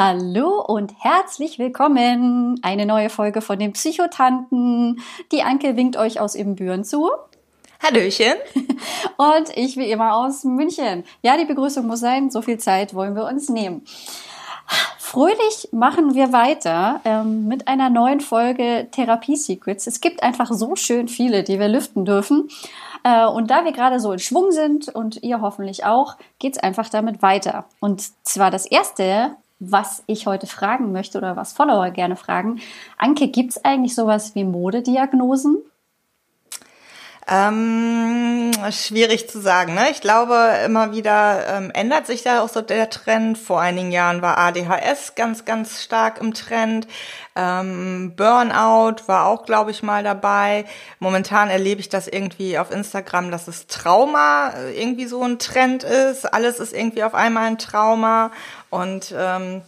Hallo und herzlich willkommen. Eine neue Folge von den Psychotanten. Die Anke winkt euch aus Ibbenbüren zu. Hallöchen. Und ich wie immer aus München. Ja, die Begrüßung muss sein. So viel Zeit wollen wir uns nehmen. Fröhlich machen wir weiter ähm, mit einer neuen Folge Therapie Secrets. Es gibt einfach so schön viele, die wir lüften dürfen. Äh, und da wir gerade so in Schwung sind und ihr hoffentlich auch, geht's einfach damit weiter. Und zwar das erste was ich heute fragen möchte oder was Follower gerne fragen. Anke, gibt es eigentlich sowas wie Modediagnosen? Ähm, schwierig zu sagen. Ne? Ich glaube, immer wieder ähm, ändert sich da auch so der Trend. Vor einigen Jahren war ADHS ganz, ganz stark im Trend. Ähm, Burnout war auch, glaube ich, mal dabei. Momentan erlebe ich das irgendwie auf Instagram, dass es Trauma äh, irgendwie so ein Trend ist. Alles ist irgendwie auf einmal ein Trauma. Und ähm,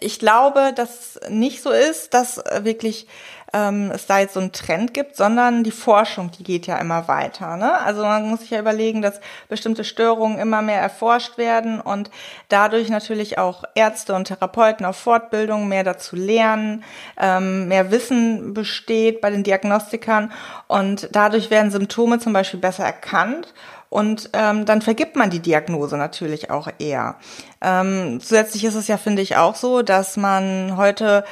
ich glaube, dass nicht so ist, dass wirklich ähm, es da jetzt so einen Trend gibt, sondern die Forschung, die geht ja immer weiter. Ne? Also man muss sich ja überlegen, dass bestimmte Störungen immer mehr erforscht werden und dadurch natürlich auch Ärzte und Therapeuten auf Fortbildung mehr dazu lernen, ähm, mehr Wissen besteht bei den Diagnostikern und dadurch werden Symptome zum Beispiel besser erkannt und ähm, dann vergibt man die Diagnose natürlich auch eher. Ähm, zusätzlich ist es ja, finde ich, auch so, dass man heute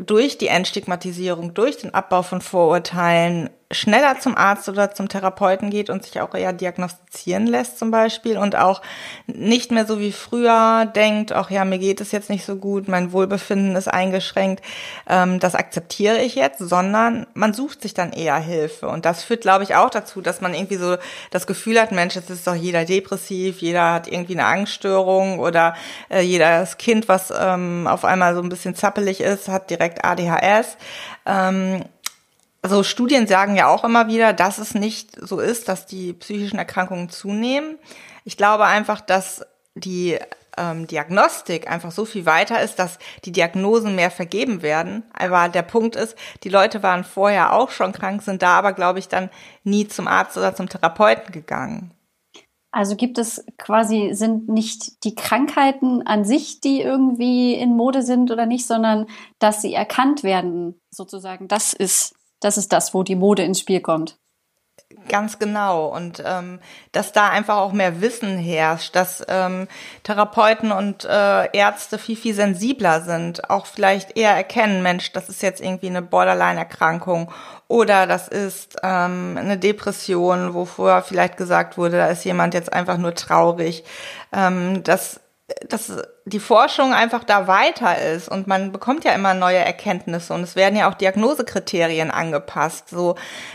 durch die Entstigmatisierung, durch den Abbau von Vorurteilen schneller zum Arzt oder zum Therapeuten geht und sich auch eher diagnostizieren lässt zum Beispiel und auch nicht mehr so wie früher denkt, ach ja, mir geht es jetzt nicht so gut, mein Wohlbefinden ist eingeschränkt, ähm, das akzeptiere ich jetzt, sondern man sucht sich dann eher Hilfe. Und das führt, glaube ich, auch dazu, dass man irgendwie so das Gefühl hat, Mensch, jetzt ist doch jeder depressiv, jeder hat irgendwie eine Angststörung oder äh, jedes Kind, was ähm, auf einmal so ein bisschen zappelig ist, hat direkt ADHS. Ähm, also Studien sagen ja auch immer wieder, dass es nicht so ist, dass die psychischen Erkrankungen zunehmen. Ich glaube einfach, dass die ähm, Diagnostik einfach so viel weiter ist, dass die Diagnosen mehr vergeben werden. Aber der Punkt ist, die Leute waren vorher auch schon krank, sind da aber, glaube ich, dann nie zum Arzt oder zum Therapeuten gegangen. Also gibt es quasi, sind nicht die Krankheiten an sich, die irgendwie in Mode sind oder nicht, sondern dass sie erkannt werden, sozusagen. Das ist das ist das, wo die Mode ins Spiel kommt. Ganz genau. Und ähm, dass da einfach auch mehr Wissen herrscht, dass ähm, Therapeuten und äh, Ärzte viel, viel sensibler sind, auch vielleicht eher erkennen, Mensch, das ist jetzt irgendwie eine Borderline-Erkrankung oder das ist ähm, eine Depression, wo vorher vielleicht gesagt wurde, da ist jemand jetzt einfach nur traurig. Ähm, das dass die Forschung einfach da weiter ist und man bekommt ja immer neue Erkenntnisse und es werden ja auch Diagnosekriterien angepasst. So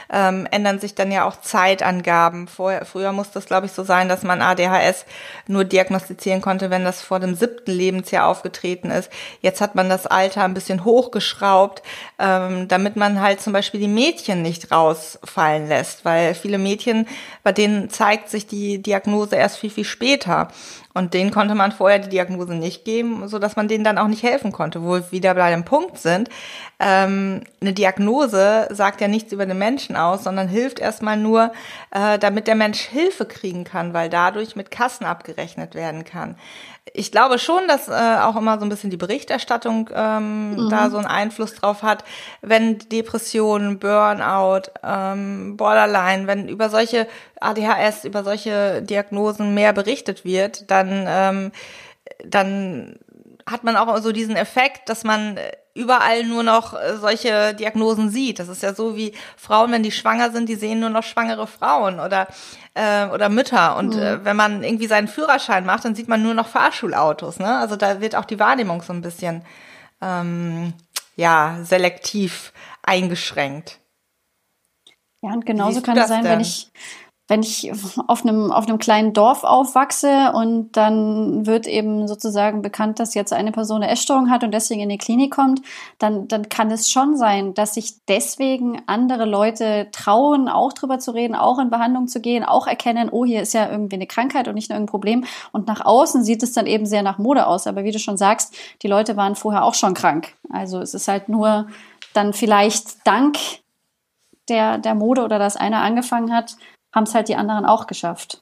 ähm, ändern sich dann ja auch Zeitangaben. Vorher, früher musste es, glaube ich, so sein, dass man ADHS nur diagnostizieren konnte, wenn das vor dem siebten Lebensjahr aufgetreten ist. Jetzt hat man das Alter ein bisschen hochgeschraubt, ähm, damit man halt zum Beispiel die Mädchen nicht rausfallen lässt, weil viele Mädchen, bei denen zeigt sich die Diagnose erst viel, viel später. Und denen konnte man vorher die Diagnose nicht geben, so dass man denen dann auch nicht helfen konnte. Wo wir wieder bei dem Punkt sind, ähm, eine Diagnose sagt ja nichts über den Menschen aus, sondern hilft erstmal nur, äh, damit der Mensch Hilfe kriegen kann, weil dadurch mit Kassen abgerechnet werden kann ich glaube schon, dass äh, auch immer so ein bisschen die Berichterstattung ähm, mhm. da so einen Einfluss drauf hat, wenn Depressionen, Burnout, ähm, Borderline, wenn über solche ADHS, über solche Diagnosen mehr berichtet wird, dann ähm, dann hat man auch so diesen Effekt, dass man überall nur noch äh, solche Diagnosen sieht. Das ist ja so wie Frauen, wenn die schwanger sind, die sehen nur noch schwangere Frauen oder äh, oder Mütter. Und mhm. äh, wenn man irgendwie seinen Führerschein macht, dann sieht man nur noch Fahrschulautos. Ne? Also da wird auch die Wahrnehmung so ein bisschen ähm, ja selektiv eingeschränkt. Ja, und genauso kann es sein, denn? wenn ich wenn ich auf einem, auf einem kleinen Dorf aufwachse und dann wird eben sozusagen bekannt, dass jetzt eine Person eine Essstörung hat und deswegen in die Klinik kommt, dann, dann kann es schon sein, dass sich deswegen andere Leute trauen, auch drüber zu reden, auch in Behandlung zu gehen, auch erkennen, oh, hier ist ja irgendwie eine Krankheit und nicht nur ein Problem. Und nach außen sieht es dann eben sehr nach Mode aus. Aber wie du schon sagst, die Leute waren vorher auch schon krank. Also es ist halt nur dann vielleicht dank der, der Mode oder dass einer angefangen hat, haben es halt die anderen auch geschafft.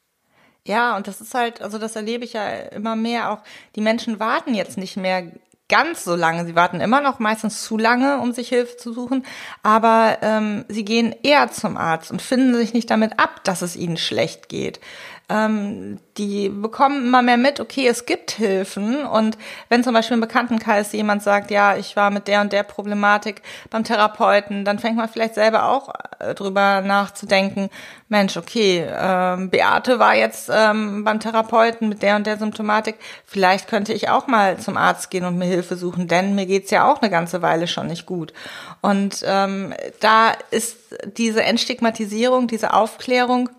Ja, und das ist halt, also das erlebe ich ja immer mehr auch. Die Menschen warten jetzt nicht mehr ganz so lange. Sie warten immer noch meistens zu lange, um sich Hilfe zu suchen, aber ähm, sie gehen eher zum Arzt und finden sich nicht damit ab, dass es ihnen schlecht geht ähm, die bekommen immer mehr mit, okay, es gibt Hilfen. Und wenn zum Beispiel im Bekanntenkreis jemand sagt, ja, ich war mit der und der Problematik beim Therapeuten, dann fängt man vielleicht selber auch äh, drüber nachzudenken, Mensch, okay, ähm, Beate war jetzt ähm, beim Therapeuten mit der und der Symptomatik, vielleicht könnte ich auch mal zum Arzt gehen und mir Hilfe suchen, denn mir geht's ja auch eine ganze Weile schon nicht gut. Und ähm, da ist diese Entstigmatisierung, diese Aufklärung,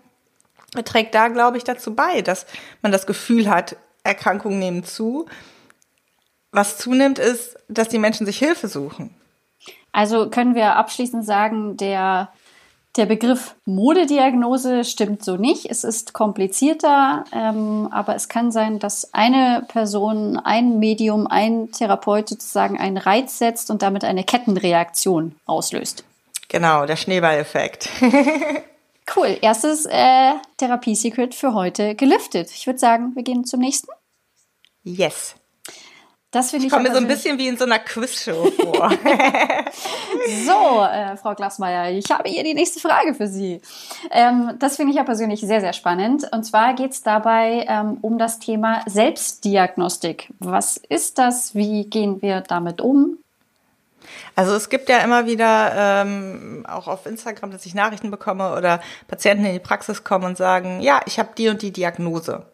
trägt da, glaube ich, dazu bei, dass man das Gefühl hat, Erkrankungen nehmen zu. Was zunimmt, ist, dass die Menschen sich Hilfe suchen. Also können wir abschließend sagen, der, der Begriff Modediagnose stimmt so nicht. Es ist komplizierter, ähm, aber es kann sein, dass eine Person, ein Medium, ein Therapeut sozusagen einen Reiz setzt und damit eine Kettenreaktion auslöst. Genau, der Schneeballeffekt. Cool. Erstes äh, Therapie-Secret für heute gelüftet. Ich würde sagen, wir gehen zum nächsten. Yes. Das finde ich. Ich komme mir so ein bisschen wie in so einer Quizshow vor. so, äh, Frau Glasmeier, ich habe hier die nächste Frage für Sie. Ähm, das finde ich ja persönlich sehr, sehr spannend. Und zwar geht es dabei ähm, um das Thema Selbstdiagnostik. Was ist das? Wie gehen wir damit um? Also es gibt ja immer wieder ähm, auch auf Instagram, dass ich Nachrichten bekomme oder Patienten in die Praxis kommen und sagen, ja, ich habe die und die Diagnose.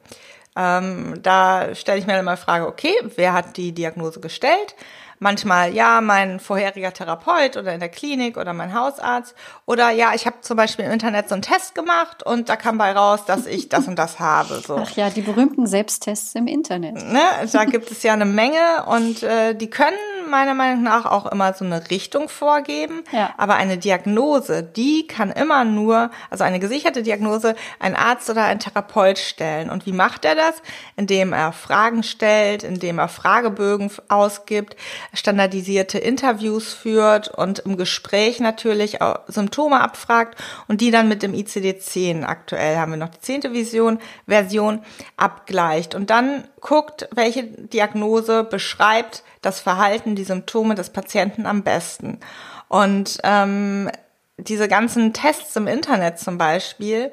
Ähm, da stelle ich mir dann mal die Frage, okay, wer hat die Diagnose gestellt? Manchmal, ja, mein vorheriger Therapeut oder in der Klinik oder mein Hausarzt. Oder ja, ich habe zum Beispiel im Internet so einen Test gemacht und da kam bei raus, dass ich das und das habe. So. Ach ja, die berühmten Selbsttests im Internet. Ne? Da gibt es ja eine Menge und äh, die können meiner Meinung nach auch immer so eine Richtung vorgeben. Ja. Aber eine Diagnose, die kann immer nur, also eine gesicherte Diagnose, ein Arzt oder ein Therapeut stellen. Und wie macht er das? Indem er Fragen stellt, indem er Fragebögen ausgibt, standardisierte Interviews führt und im Gespräch natürlich auch Symptome abfragt und die dann mit dem ICD-10, aktuell haben wir noch die zehnte Vision, Version, abgleicht. Und dann guckt, welche Diagnose beschreibt das Verhalten, die Symptome des Patienten am besten. Und ähm, diese ganzen Tests im Internet zum Beispiel,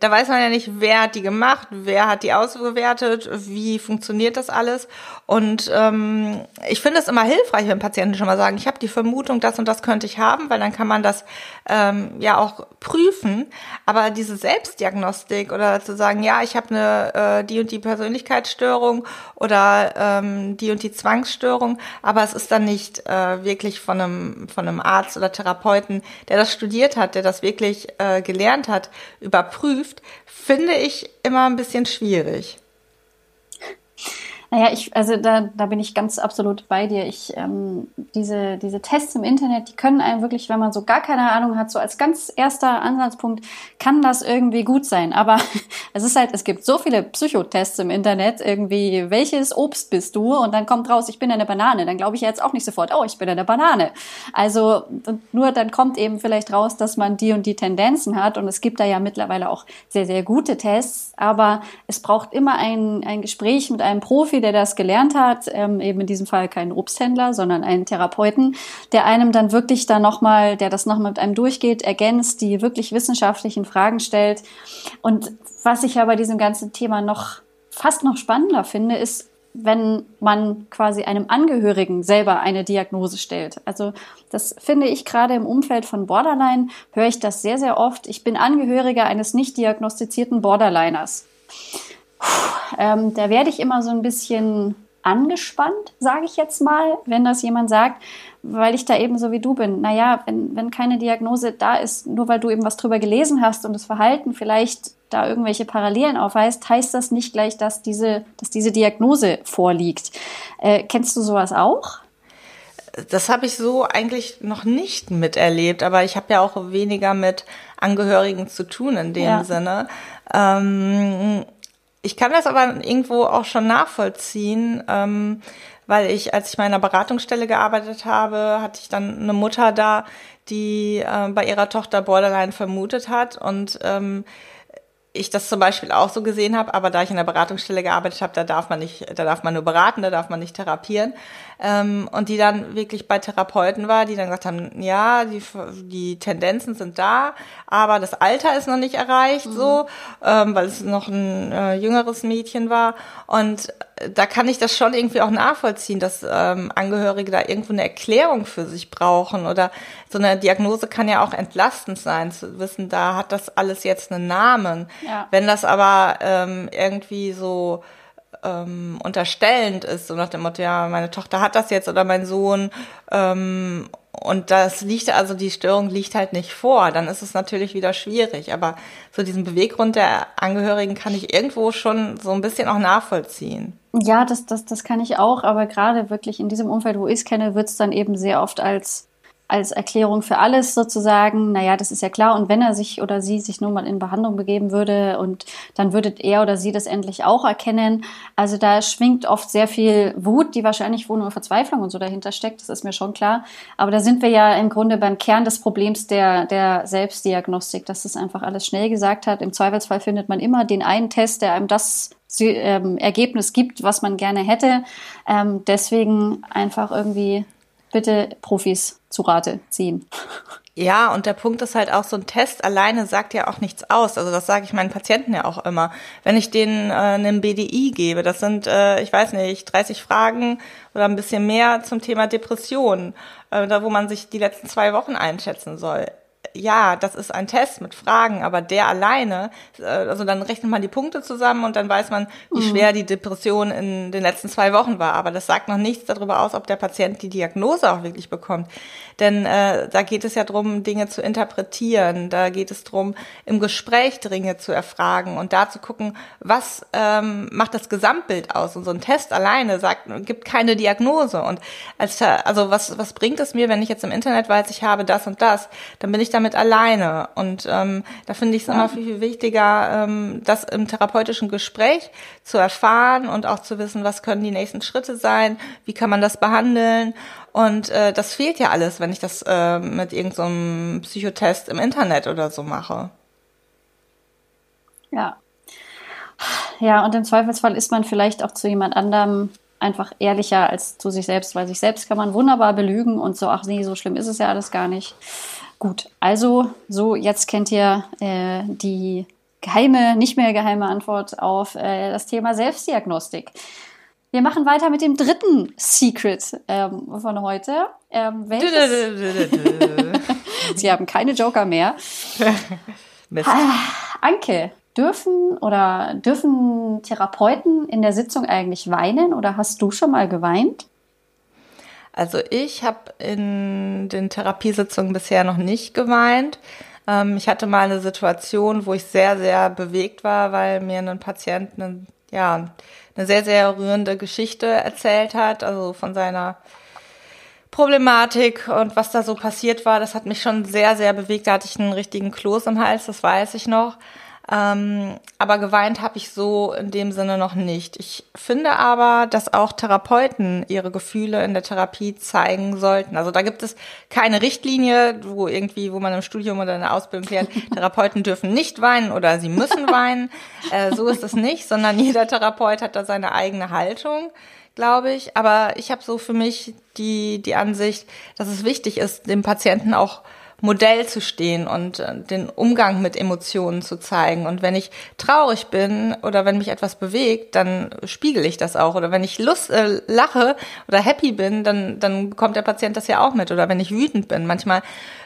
da weiß man ja nicht, wer hat die gemacht, wer hat die ausgewertet, wie funktioniert das alles. Und ähm, ich finde es immer hilfreich, wenn Patienten schon mal sagen, ich habe die Vermutung, das und das könnte ich haben, weil dann kann man das ähm, ja auch prüfen. Aber diese Selbstdiagnostik oder zu sagen, ja, ich habe eine äh, die und die Persönlichkeitsstörung oder ähm, die und die Zwangsstörung, aber es ist dann nicht äh, wirklich von einem von einem Arzt oder Therapeuten, der das studiert hat, der das wirklich äh, gelernt hat, überprüft, finde ich immer ein bisschen schwierig. Naja, ich, also da, da bin ich ganz absolut bei dir. Ich, ähm, diese, diese Tests im Internet, die können einem wirklich, wenn man so gar keine Ahnung hat, so als ganz erster Ansatzpunkt, kann das irgendwie gut sein. Aber es ist halt, es gibt so viele Psychotests im Internet, irgendwie, welches Obst bist du? Und dann kommt raus, ich bin eine Banane. Dann glaube ich jetzt auch nicht sofort, oh, ich bin eine Banane. Also nur dann kommt eben vielleicht raus, dass man die und die Tendenzen hat. Und es gibt da ja mittlerweile auch sehr, sehr gute Tests. Aber es braucht immer ein, ein Gespräch mit einem Profi, der das gelernt hat, ähm, eben in diesem Fall keinen Obsthändler, sondern einen Therapeuten, der einem dann wirklich da nochmal, der das nochmal mit einem durchgeht, ergänzt, die wirklich wissenschaftlichen Fragen stellt. Und was ich ja bei diesem ganzen Thema noch fast noch spannender finde, ist, wenn man quasi einem Angehörigen selber eine Diagnose stellt. Also das finde ich gerade im Umfeld von Borderline, höre ich das sehr, sehr oft. Ich bin Angehöriger eines nicht diagnostizierten Borderliners ähm, da werde ich immer so ein bisschen angespannt, sage ich jetzt mal, wenn das jemand sagt, weil ich da eben so wie du bin. Naja, wenn, wenn keine Diagnose da ist, nur weil du eben was drüber gelesen hast und das Verhalten vielleicht da irgendwelche Parallelen aufweist, heißt das nicht gleich, dass diese, dass diese Diagnose vorliegt. Äh, kennst du sowas auch? Das habe ich so eigentlich noch nicht miterlebt, aber ich habe ja auch weniger mit Angehörigen zu tun in dem ja. Sinne. Ähm, ich kann das aber irgendwo auch schon nachvollziehen, ähm, weil ich, als ich meiner Beratungsstelle gearbeitet habe, hatte ich dann eine Mutter da, die äh, bei ihrer Tochter Borderline vermutet hat. Und ähm, ich das zum Beispiel auch so gesehen habe, aber da ich in der Beratungsstelle gearbeitet habe, da darf man nicht, da darf man nur beraten, da darf man nicht therapieren. Ähm, und die dann wirklich bei Therapeuten war, die dann gesagt haben, ja, die, die Tendenzen sind da, aber das Alter ist noch nicht erreicht, mhm. so, ähm, weil es noch ein äh, jüngeres Mädchen war. Und da kann ich das schon irgendwie auch nachvollziehen, dass ähm, Angehörige da irgendwo eine Erklärung für sich brauchen oder so eine Diagnose kann ja auch entlastend sein, zu wissen, da hat das alles jetzt einen Namen. Ja. Wenn das aber ähm, irgendwie so ähm, unterstellend ist, so nach dem Motto, ja, meine Tochter hat das jetzt oder mein Sohn ähm, und das liegt, also die Störung liegt halt nicht vor, dann ist es natürlich wieder schwierig. Aber so diesen Beweggrund der Angehörigen kann ich irgendwo schon so ein bisschen auch nachvollziehen. Ja, das, das, das kann ich auch, aber gerade wirklich in diesem Umfeld, wo ich es kenne, wird es dann eben sehr oft als als Erklärung für alles sozusagen, naja, das ist ja klar. Und wenn er sich oder sie sich nun mal in Behandlung begeben würde und dann würde er oder sie das endlich auch erkennen. Also da schwingt oft sehr viel Wut, die wahrscheinlich wohl nur Verzweiflung und so dahinter steckt. Das ist mir schon klar. Aber da sind wir ja im Grunde beim Kern des Problems der, der Selbstdiagnostik, dass das einfach alles schnell gesagt hat. Im Zweifelsfall findet man immer den einen Test, der einem das ähm, Ergebnis gibt, was man gerne hätte. Ähm, deswegen einfach irgendwie bitte Profis zu Rate ziehen. Ja, und der Punkt ist halt auch, so ein Test alleine sagt ja auch nichts aus. Also das sage ich meinen Patienten ja auch immer. Wenn ich denen äh, einen BDI gebe, das sind, äh, ich weiß nicht, 30 Fragen oder ein bisschen mehr zum Thema Depression, äh, da wo man sich die letzten zwei Wochen einschätzen soll ja, das ist ein Test mit Fragen, aber der alleine, äh, also dann rechnet man die Punkte zusammen und dann weiß man, wie mhm. schwer die Depression in den letzten zwei Wochen war. Aber das sagt noch nichts darüber aus, ob der Patient die Diagnose auch wirklich bekommt. Denn äh, da geht es ja darum, Dinge zu interpretieren. Da geht es darum, im Gespräch Dinge zu erfragen und da zu gucken, was ähm, macht das Gesamtbild aus. Und so ein Test alleine sagt, gibt keine Diagnose. Und als also was was bringt es mir, wenn ich jetzt im Internet weiß, ich habe das und das, dann bin ich damit alleine. Und ähm, da finde ich es ja. immer viel, viel wichtiger, ähm, das im therapeutischen Gespräch zu erfahren und auch zu wissen, was können die nächsten Schritte sein, wie kann man das behandeln. Und äh, das fehlt ja alles, wenn ich das äh, mit irgendeinem so Psychotest im Internet oder so mache. Ja. Ja, und im Zweifelsfall ist man vielleicht auch zu jemand anderem einfach ehrlicher als zu sich selbst, weil sich selbst kann man wunderbar belügen und so, ach nee, so schlimm ist es ja alles gar nicht. Gut, also so, jetzt kennt ihr äh, die geheime, nicht mehr geheime Antwort auf äh, das Thema Selbstdiagnostik. Wir machen weiter mit dem dritten Secret ähm, von heute. Ähm, Sie haben keine Joker mehr. Ah, Anke, dürfen oder dürfen Therapeuten in der Sitzung eigentlich weinen oder hast du schon mal geweint? Also ich habe in den Therapiesitzungen bisher noch nicht geweint. Ähm, ich hatte mal eine Situation, wo ich sehr, sehr bewegt war, weil mir ein Patient einen, ja, eine sehr, sehr rührende Geschichte erzählt hat, also von seiner Problematik und was da so passiert war. Das hat mich schon sehr, sehr bewegt. Da hatte ich einen richtigen Kloß im Hals, das weiß ich noch. Ähm, aber geweint habe ich so in dem Sinne noch nicht. Ich finde aber, dass auch Therapeuten ihre Gefühle in der Therapie zeigen sollten. Also da gibt es keine Richtlinie, wo irgendwie, wo man im Studium oder in der Ausbildung lernt, Therapeuten dürfen nicht weinen oder sie müssen weinen. Äh, so ist es nicht, sondern jeder Therapeut hat da seine eigene Haltung glaube ich. Aber ich habe so für mich die, die Ansicht, dass es wichtig ist, dem Patienten auch Modell zu stehen und äh, den Umgang mit Emotionen zu zeigen. Und wenn ich traurig bin oder wenn mich etwas bewegt, dann spiegel ich das auch. Oder wenn ich Lust, äh, lache oder happy bin, dann, dann bekommt der Patient das ja auch mit. Oder wenn ich wütend bin. Manchmal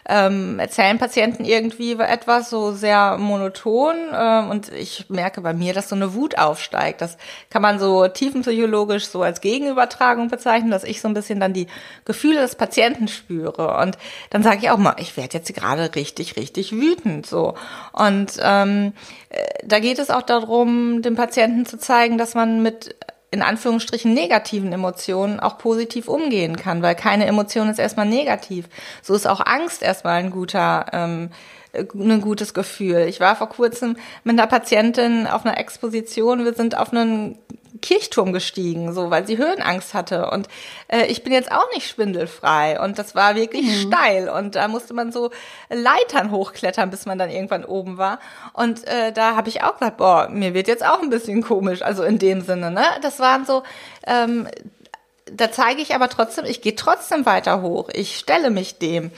ähm, erzählen Patienten irgendwie etwas so sehr monoton äh, und ich merke bei mir, dass so eine Wut aufsteigt. Das kann man so tiefenpsychologisch so als Gegenübertragung bezeichnen, dass ich so ein bisschen dann die Gefühle des Patienten spüre. Und dann sage ich auch mal, ich werde jetzt gerade richtig, richtig wütend so. Und ähm, äh, da geht es auch darum, dem Patienten zu zeigen, dass man mit in Anführungsstrichen negativen Emotionen auch positiv umgehen kann, weil keine Emotion ist erstmal negativ. So ist auch Angst erstmal ein guter, ähm, ein gutes Gefühl. Ich war vor kurzem mit einer Patientin auf einer Exposition. Wir sind auf einen Kirchturm gestiegen, so weil sie Höhenangst hatte. Und äh, ich bin jetzt auch nicht schwindelfrei. Und das war wirklich mhm. steil. Und da musste man so Leitern hochklettern, bis man dann irgendwann oben war. Und äh, da habe ich auch gesagt, boah, mir wird jetzt auch ein bisschen komisch. Also in dem Sinne, ne? Das waren so ähm, da zeige ich aber trotzdem, ich gehe trotzdem weiter hoch. Ich stelle mich dem.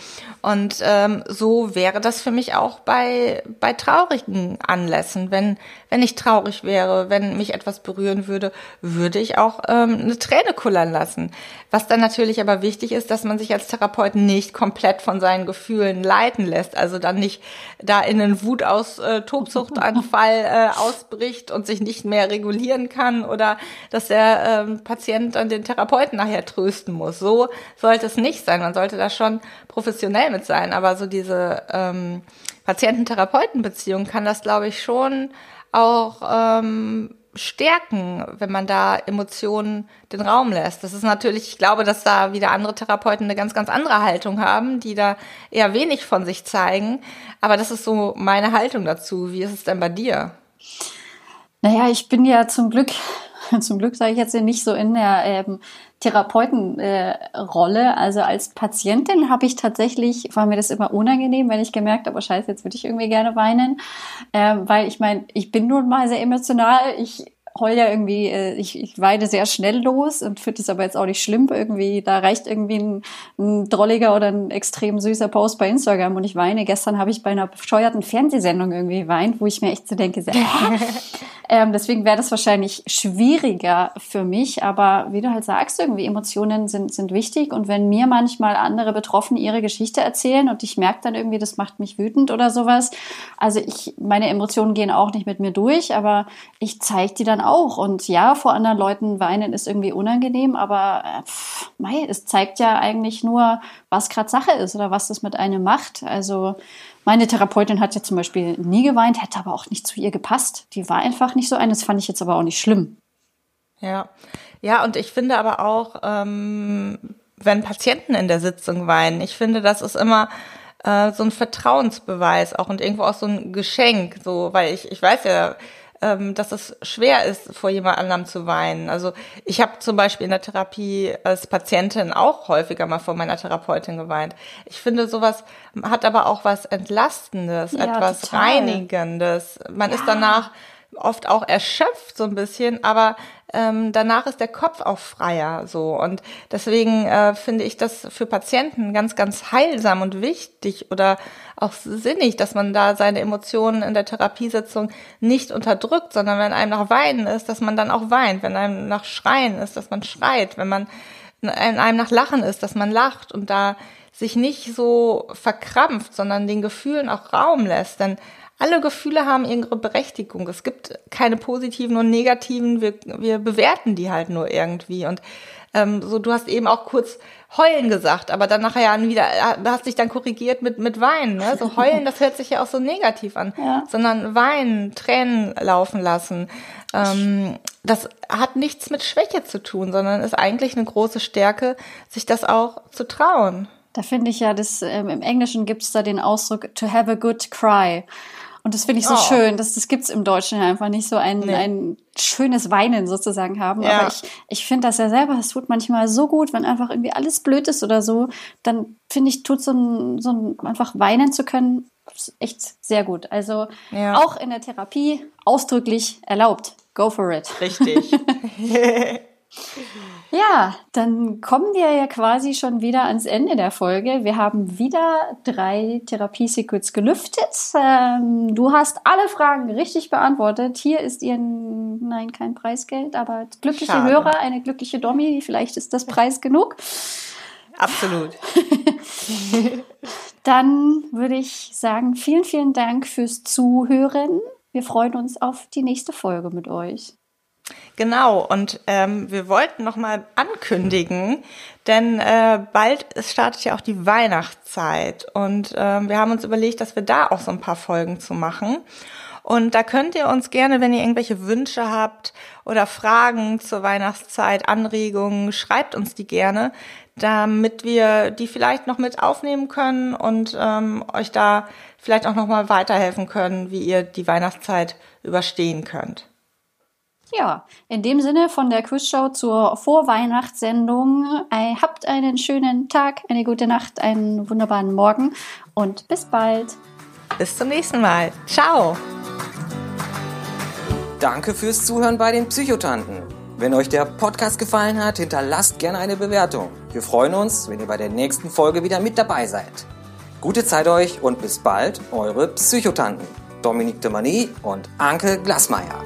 Und ähm, so wäre das für mich auch bei, bei traurigen Anlässen. Wenn, wenn ich traurig wäre, wenn mich etwas berühren würde, würde ich auch ähm, eine Träne kullern lassen. Was dann natürlich aber wichtig ist, dass man sich als Therapeut nicht komplett von seinen Gefühlen leiten lässt. Also dann nicht da in einen Wut aus äh, Tobsuchtanfall äh, ausbricht und sich nicht mehr regulieren kann oder dass der ähm, Patient dann den Therapeuten nachher trösten muss. So sollte es nicht sein. Man sollte da schon professionell mit sein. Aber so diese ähm, Patienten-Therapeuten-Beziehung kann das, glaube ich, schon auch ähm, stärken, wenn man da Emotionen den Raum lässt. Das ist natürlich, ich glaube, dass da wieder andere Therapeuten eine ganz, ganz andere Haltung haben, die da eher wenig von sich zeigen. Aber das ist so meine Haltung dazu. Wie ist es denn bei dir? Naja, ich bin ja zum Glück, zum Glück sage ich jetzt nicht so in der ähm, Therapeutenrolle. Äh, also als Patientin habe ich tatsächlich, war mir das immer unangenehm, wenn ich gemerkt habe, oh scheiße, jetzt würde ich irgendwie gerne weinen. Ähm, weil ich meine, ich bin nun mal sehr emotional. Ich heul ja irgendwie, äh, ich, ich weine sehr schnell los und finde es aber jetzt auch nicht schlimm. Irgendwie, da reicht irgendwie ein, ein drolliger oder ein extrem süßer Post bei Instagram und ich weine. Gestern habe ich bei einer bescheuerten Fernsehsendung irgendwie weint, wo ich mir echt so denke, ähm, deswegen wäre das wahrscheinlich schwieriger für mich. Aber wie du halt sagst, irgendwie Emotionen sind, sind wichtig. Und wenn mir manchmal andere Betroffene ihre Geschichte erzählen und ich merke dann irgendwie, das macht mich wütend oder sowas. Also ich, meine Emotionen gehen auch nicht mit mir durch, aber ich zeige die dann auch. Und ja, vor anderen Leuten weinen ist irgendwie unangenehm, aber äh, pff, mei, es zeigt ja eigentlich nur, was gerade Sache ist oder was das mit einem macht. Also meine Therapeutin hat ja zum Beispiel nie geweint, hätte aber auch nicht zu ihr gepasst. Die war einfach nicht so eine. Das fand ich jetzt aber auch nicht schlimm. Ja, ja, und ich finde aber auch, ähm, wenn Patienten in der Sitzung weinen, ich finde, das ist immer äh, so ein Vertrauensbeweis auch und irgendwo auch so ein Geschenk, so, weil ich, ich weiß ja, ähm, dass es schwer ist, vor jemand anderem zu weinen. Also ich habe zum Beispiel in der Therapie als Patientin auch häufiger mal vor meiner Therapeutin geweint. Ich finde, sowas hat aber auch was Entlastendes, ja, etwas total. Reinigendes. Man ja. ist danach oft auch erschöpft so ein bisschen, aber ähm, danach ist der Kopf auch freier so. Und deswegen äh, finde ich das für Patienten ganz ganz heilsam und wichtig oder auch sinnig, dass man da seine Emotionen in der Therapiesitzung nicht unterdrückt, sondern wenn einem nach Weinen ist, dass man dann auch weint, wenn einem nach Schreien ist, dass man schreit, wenn man in einem nach Lachen ist, dass man lacht und da sich nicht so verkrampft, sondern den Gefühlen auch Raum lässt, denn alle Gefühle haben ihre Berechtigung. Es gibt keine positiven und negativen. Wir, wir bewerten die halt nur irgendwie. Und ähm, so, du hast eben auch kurz heulen gesagt, aber dann nachher ja wieder, äh, hast dich dann korrigiert mit, mit Weinen. Ne? So heulen, das hört sich ja auch so negativ an. Ja. Sondern weinen, Tränen laufen lassen. Ähm, das hat nichts mit Schwäche zu tun, sondern ist eigentlich eine große Stärke, sich das auch zu trauen. Da finde ich ja, das, ähm, im Englischen gibt es da den Ausdruck to have a good cry. Und das finde ich so oh. schön. Das, das gibt's im Deutschen ja einfach nicht so ein, nee. ein schönes Weinen sozusagen haben. Ja. Aber ich, ich finde das ja selber, es tut manchmal so gut, wenn einfach irgendwie alles blöd ist oder so. Dann finde ich, tut so ein, so ein einfach weinen zu können, echt sehr gut. Also ja. auch in der Therapie ausdrücklich erlaubt. Go for it. Richtig. Ja, dann kommen wir ja quasi schon wieder ans Ende der Folge. Wir haben wieder drei Therapiesecrets gelüftet. Ähm, du hast alle Fragen richtig beantwortet. Hier ist ihr, nein, kein Preisgeld, aber glückliche Schade. Hörer, eine glückliche Dommi. Vielleicht ist das Preis genug. Absolut. Dann würde ich sagen, vielen, vielen Dank fürs Zuhören. Wir freuen uns auf die nächste Folge mit euch. Genau, und ähm, wir wollten nochmal ankündigen, denn äh, bald startet ja auch die Weihnachtszeit und ähm, wir haben uns überlegt, dass wir da auch so ein paar Folgen zu machen. Und da könnt ihr uns gerne, wenn ihr irgendwelche Wünsche habt oder Fragen zur Weihnachtszeit, Anregungen, schreibt uns die gerne, damit wir die vielleicht noch mit aufnehmen können und ähm, euch da vielleicht auch nochmal weiterhelfen können, wie ihr die Weihnachtszeit überstehen könnt. Ja, in dem Sinne von der Quizshow zur Vorweihnachtssendung. Ei, Habt einen schönen Tag, eine gute Nacht, einen wunderbaren Morgen und bis bald. Bis zum nächsten Mal. Ciao. Danke fürs Zuhören bei den Psychotanten. Wenn euch der Podcast gefallen hat, hinterlasst gerne eine Bewertung. Wir freuen uns, wenn ihr bei der nächsten Folge wieder mit dabei seid. Gute Zeit euch und bis bald, eure Psychotanten. Dominique de Mani und Anke Glasmeier.